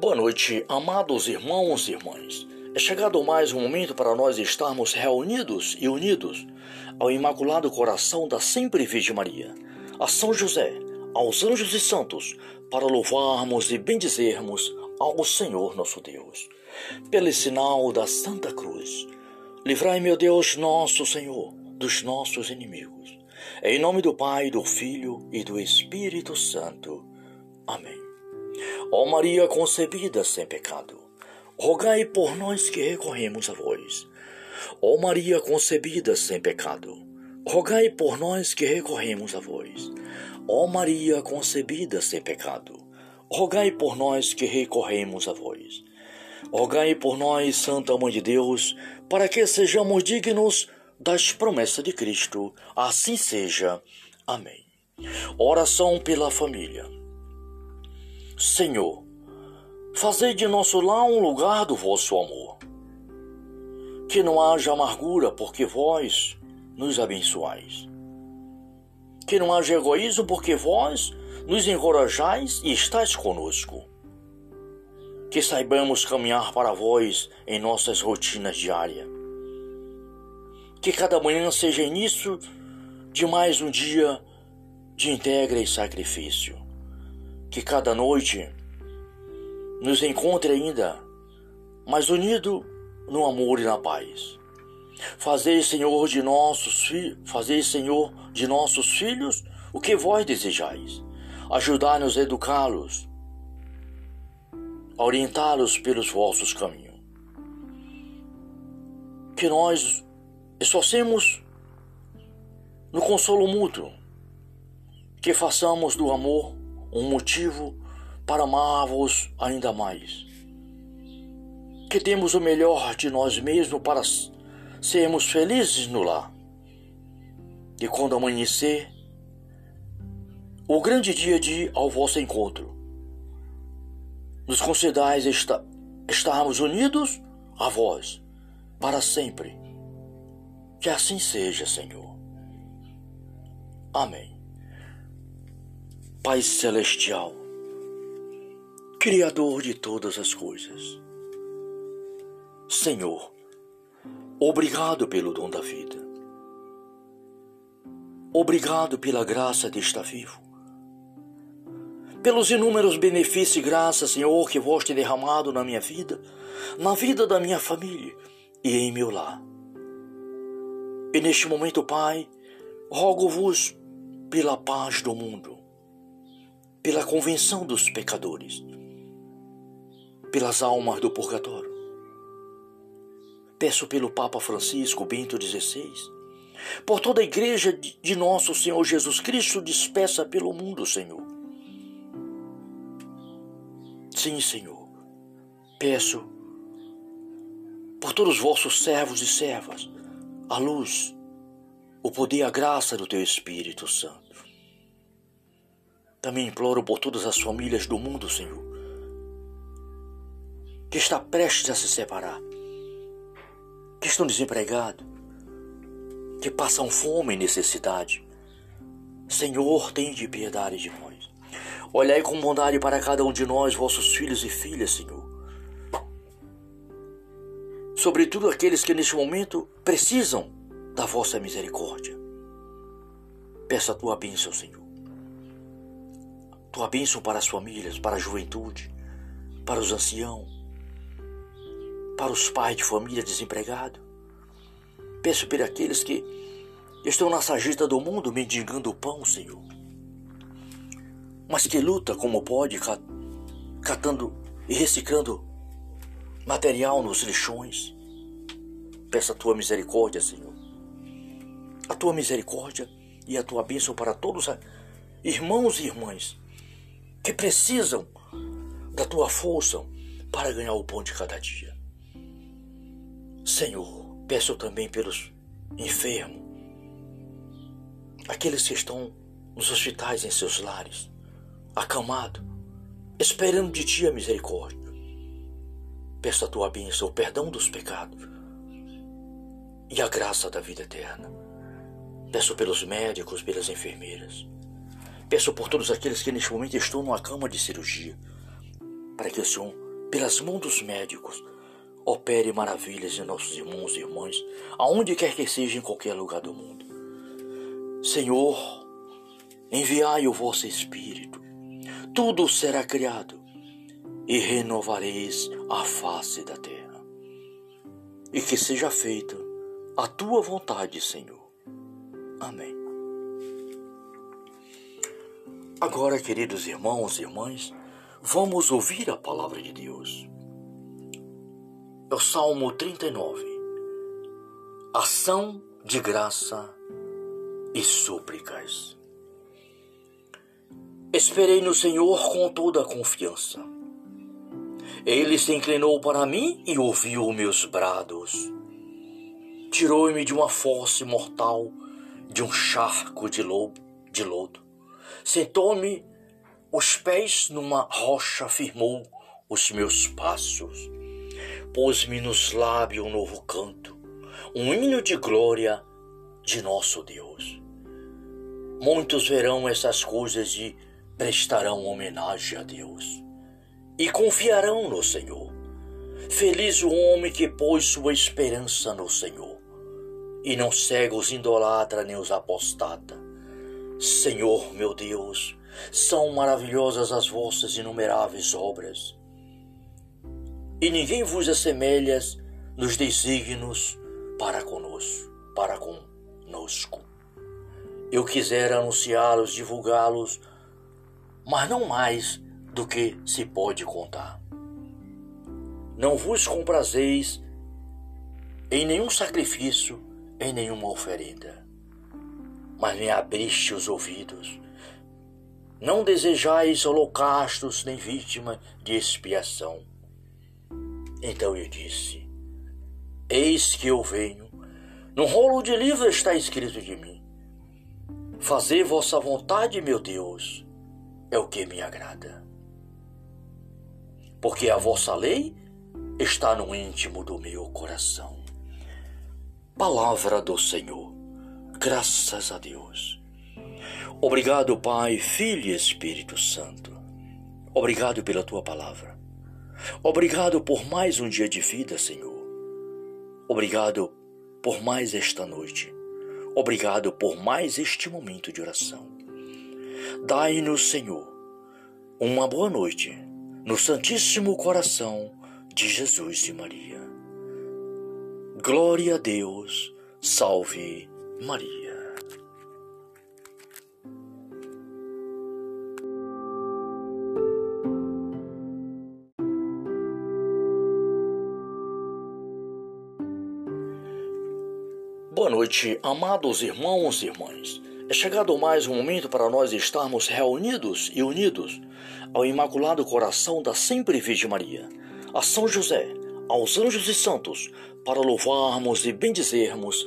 Boa noite, amados irmãos e irmãs. É chegado mais um momento para nós estarmos reunidos e unidos ao Imaculado Coração da Sempre Virgem Maria, a São José, aos anjos e santos, para louvarmos e bendizermos ao Senhor nosso Deus. Pelo sinal da Santa Cruz, livrai, meu Deus, nosso Senhor, dos nossos inimigos. Em nome do Pai, do Filho e do Espírito Santo. Amém. Ó Maria concebida sem pecado, rogai por nós que recorremos a vós. Ó Maria concebida sem pecado, rogai por nós que recorremos a vós. Ó Maria concebida sem pecado, rogai por nós que recorremos a vós. Rogai por nós, Santa Mãe de Deus, para que sejamos dignos das promessas de Cristo. Assim seja. Amém. Oração pela família. Senhor, fazei de nosso lar um lugar do vosso amor. Que não haja amargura, porque vós nos abençoais. Que não haja egoísmo, porque vós nos encorajais e estáis conosco. Que saibamos caminhar para vós em nossas rotinas diárias. Que cada manhã seja início de mais um dia de integra e sacrifício que cada noite nos encontre ainda mais unido no amor e na paz. Fazei, Senhor, de nossos filhos, fazei, Senhor, de nossos filhos o que vós desejais. Ajudai-nos a educá-los, a orientá-los pelos vossos caminhos. Que nós esforcemos no consolo mútuo, que façamos do amor um motivo para amar-vos ainda mais. Que temos o melhor de nós mesmos para sermos felizes no lar. E quando amanhecer, o grande dia de ir ao vosso encontro, nos concedais esta, estarmos unidos a vós para sempre. Que assim seja, Senhor. Amém. Pai Celestial, Criador de todas as coisas. Senhor, obrigado pelo dom da vida. Obrigado pela graça de estar vivo. Pelos inúmeros benefícios e graças, Senhor, que vós tem derramado na minha vida, na vida da minha família e em meu lar. E neste momento, Pai, rogo-vos pela paz do mundo pela convenção dos pecadores, pelas almas do purgatório. Peço pelo Papa Francisco Bento XVI, por toda a igreja de nosso Senhor Jesus Cristo dispersa pelo mundo, Senhor. Sim, Senhor. Peço por todos os vossos servos e servas a luz, o poder e a graça do teu Espírito Santo. Também imploro por todas as famílias do mundo, Senhor, que está prestes a se separar, que estão desempregados, que passam fome e necessidade. Senhor, tem de piedade de nós. Olhai com bondade para cada um de nós, vossos filhos e filhas, Senhor. Sobretudo aqueles que neste momento precisam da vossa misericórdia. Peço a tua bênção, Senhor tua bênção para as famílias, para a juventude, para os anciãos, para os pais de família desempregados. Peço por aqueles que estão na sarjeta do mundo mendigando o pão, Senhor, mas que luta como pode, catando e reciclando material nos lixões. Peço a tua misericórdia, Senhor. A tua misericórdia e a tua bênção para todos os irmãos e irmãs que precisam da tua força para ganhar o pão de cada dia. Senhor, peço também pelos enfermos, aqueles que estão nos hospitais em seus lares, acamados, esperando de ti a misericórdia. Peço a tua bênção, o perdão dos pecados e a graça da vida eterna. Peço pelos médicos, pelas enfermeiras Peço por todos aqueles que neste momento estão numa cama de cirurgia, para que o Senhor pelas mãos dos médicos, opere maravilhas em nossos irmãos e irmãs, aonde quer que seja em qualquer lugar do mundo. Senhor, enviai o vosso Espírito, tudo será criado e renovareis a face da terra. E que seja feita a tua vontade, Senhor. Amém. Agora, queridos irmãos e irmãs, vamos ouvir a palavra de Deus. É o Salmo 39. Ação de graça e súplicas. Esperei no Senhor com toda a confiança. Ele se inclinou para mim e ouviu meus brados. Tirou-me de uma fosse mortal, de um charco de, lobo, de lodo Sentou-me os pés numa rocha, firmou os meus passos. Pôs-me nos lábios um novo canto, um hino de glória de nosso Deus. Muitos verão essas coisas e prestarão homenagem a Deus e confiarão no Senhor. Feliz o homem que pôs sua esperança no Senhor e não cega os idolatra nem os apostata Senhor meu Deus, são maravilhosas as vossas inumeráveis obras. E ninguém vos assemelha nos desígnios para conosco, para conosco. Eu quisera anunciá-los, divulgá-los, mas não mais do que se pode contar. Não vos comprazeis em nenhum sacrifício, em nenhuma oferenda mas me abriste os ouvidos. Não desejais holocaustos nem vítima de expiação. Então eu disse: Eis que eu venho. No rolo de livro está escrito de mim: Fazer vossa vontade, meu Deus, é o que me agrada. Porque a vossa lei está no íntimo do meu coração. Palavra do Senhor. Graças a Deus. Obrigado, Pai, Filho e Espírito Santo. Obrigado pela tua palavra. Obrigado por mais um dia de vida, Senhor. Obrigado por mais esta noite. Obrigado por mais este momento de oração. Dai-nos, Senhor, uma boa noite no Santíssimo Coração de Jesus e Maria. Glória a Deus, salve Maria. Boa noite, amados irmãos e irmãs. É chegado mais um momento para nós estarmos reunidos e unidos ao Imaculado Coração da Sempre Virgem Maria, a São José, aos anjos e santos, para louvarmos e bendizermos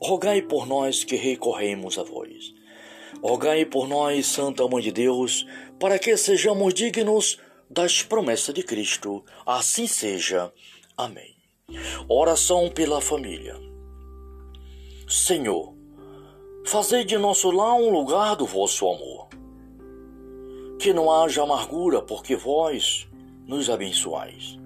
rogai por nós que recorremos a vós. Rogai por nós, Santa Mãe de Deus, para que sejamos dignos das promessas de Cristo. Assim seja. Amém. Oração pela família. Senhor, fazei de nosso lar um lugar do vosso amor. Que não haja amargura, porque vós nos abençoais.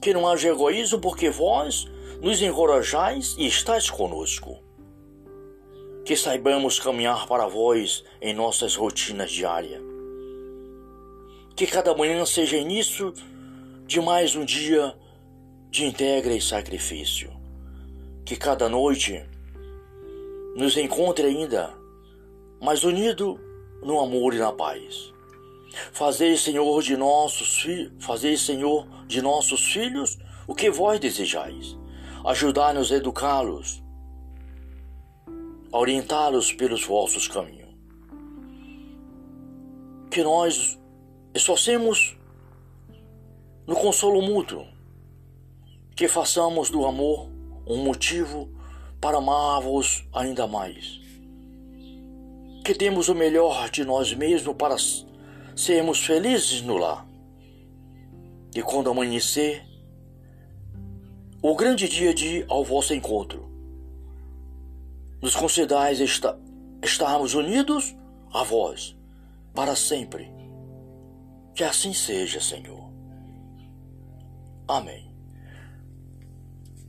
Que não haja egoísmo, porque vós nos encorajais e estáis conosco. Que saibamos caminhar para vós em nossas rotinas diárias. Que cada manhã seja início de mais um dia de integra e sacrifício. Que cada noite nos encontre ainda mais unido no amor e na paz. Fazei, Senhor, de nossos filhos, fazei, Senhor, de nossos filhos o que vós desejais ajudar-nos a educá-los, a orientá-los pelos vossos caminhos. Que nós esforcemos no consolo mútuo, que façamos do amor um motivo para amar-vos ainda mais. Que temos o melhor de nós mesmos para sermos felizes no lar. E quando amanhecer, o grande dia de ir ao vosso encontro, nos concedais esta, estarmos unidos a vós para sempre. Que assim seja, Senhor. Amém.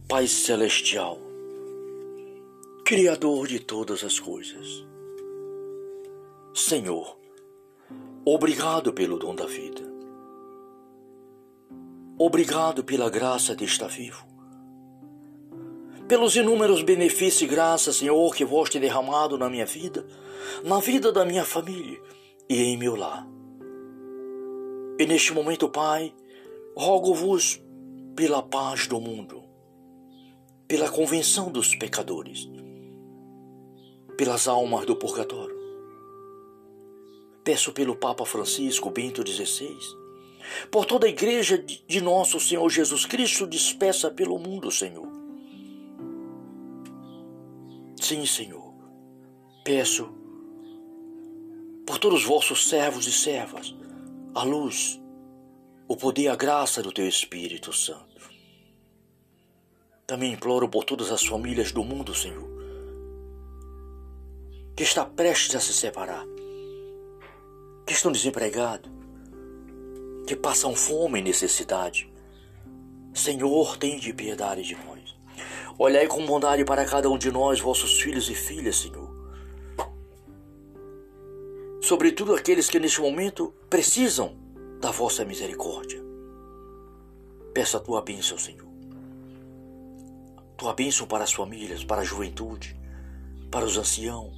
Pai Celestial, Criador de todas as coisas, Senhor, obrigado pelo dom da vida. Obrigado pela graça de estar vivo. Pelos inúmeros benefícios e graças, Senhor, que vós tem derramado na minha vida, na vida da minha família e em meu lar. E neste momento, Pai, rogo-vos pela paz do mundo, pela convenção dos pecadores, pelas almas do purgatório. Peço pelo Papa Francisco Bento XVI, por toda a igreja de nosso Senhor Jesus Cristo dispersa pelo mundo, Senhor. Sim, Senhor, peço por todos os vossos servos e servas a luz, o poder e a graça do Teu Espírito Santo. Também imploro por todas as famílias do mundo, Senhor, que está prestes a se separar, que estão desempregados, que passam fome e necessidade. Senhor, tem de piedade de nós. Olhai com bondade para cada um de nós, vossos filhos e filhas, Senhor sobretudo aqueles que neste momento precisam da vossa misericórdia. Peço a tua bênção, Senhor. Tua bênção para as famílias, para a juventude, para os anciãos,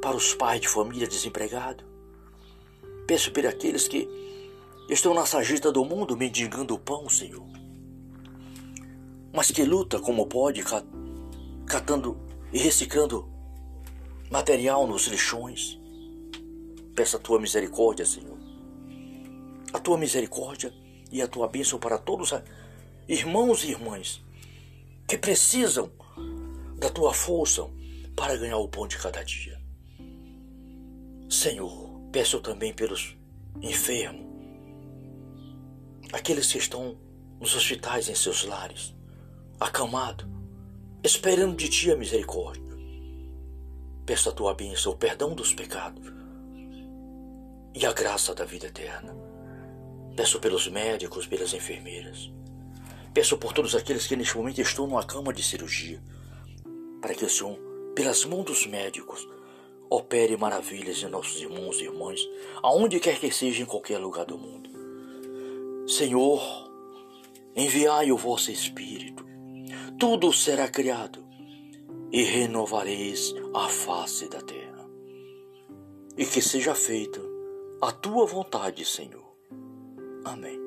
para os pais de família desempregados. Peço por aqueles que estão na sarjeta do mundo mendigando o pão, Senhor. Mas que luta como pode, catando e reciclando material nos lixões. Peço a tua misericórdia, Senhor. A tua misericórdia e a tua bênção para todos os irmãos e irmãs que precisam da tua força para ganhar o pão de cada dia. Senhor, peço também pelos enfermos, aqueles que estão nos hospitais em seus lares, acamados, esperando de ti a misericórdia. Peço a tua bênção, o perdão dos pecados e a graça da vida eterna. Peço pelos médicos, pelas enfermeiras. Peço por todos aqueles que neste momento estão numa cama de cirurgia, para que o Senhor, pelas mãos dos médicos, opere maravilhas em nossos irmãos e irmãs, aonde quer que seja em qualquer lugar do mundo. Senhor, enviai o vosso Espírito, tudo será criado e renovareis a face da terra. E que seja feita a tua vontade, Senhor. Amém.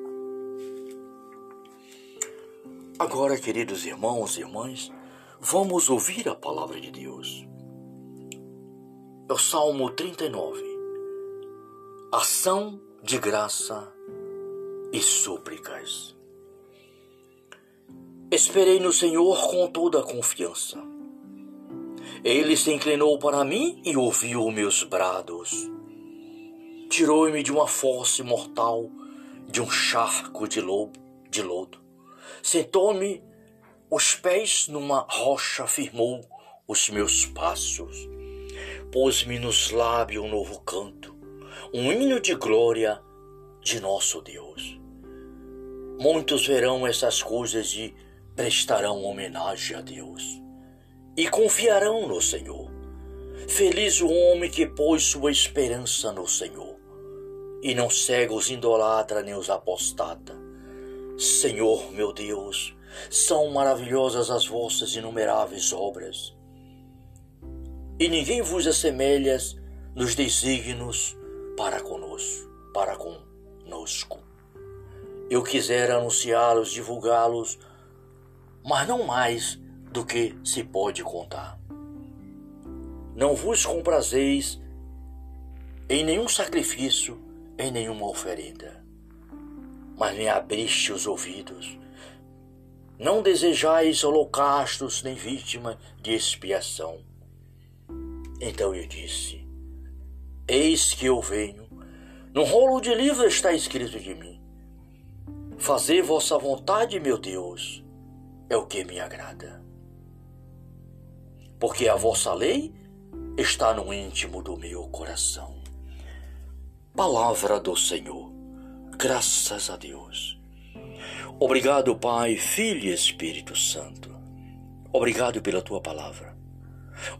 Agora, queridos irmãos e irmãs, vamos ouvir a palavra de Deus. É o Salmo 39. Ação de graça e súplicas. Esperei no Senhor com toda a confiança ele se inclinou para mim e ouviu meus brados. Tirou-me de uma fosse mortal, de um charco de, lobo, de lodo. Sentou-me os pés numa rocha, firmou os meus passos. Pôs-me nos lábios um novo canto, um hino de glória de nosso Deus. Muitos verão essas coisas e prestarão homenagem a Deus e confiarão no Senhor. Feliz o homem que pôs sua esperança no Senhor, e não cega os idolatra nem os apostata. Senhor meu Deus, são maravilhosas as vossas inumeráveis obras. E ninguém vos assemelha nos desígnios para conosco, para conosco. Eu quisera anunciá-los, divulgá-los, mas não mais do que se pode contar. Não vos comprazeis em nenhum sacrifício, em nenhuma oferenda, mas me abriste os ouvidos, Não desejais holocaustos nem vítima de expiação. Então eu disse: Eis que eu venho. No rolo de livro está escrito de mim: Fazer vossa vontade, meu Deus, é o que me agrada. Porque a vossa lei está no íntimo do meu coração. Palavra do Senhor. Graças a Deus. Obrigado, Pai, Filho e Espírito Santo. Obrigado pela tua palavra.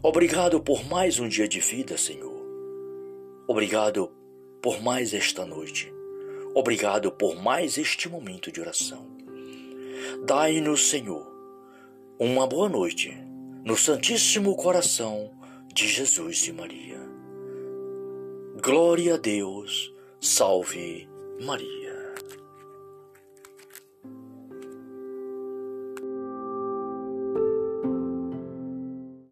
Obrigado por mais um dia de vida, Senhor. Obrigado por mais esta noite. Obrigado por mais este momento de oração. Dai-nos, Senhor, uma boa noite no Santíssimo Coração de Jesus e Maria. Glória a Deus, salve Maria.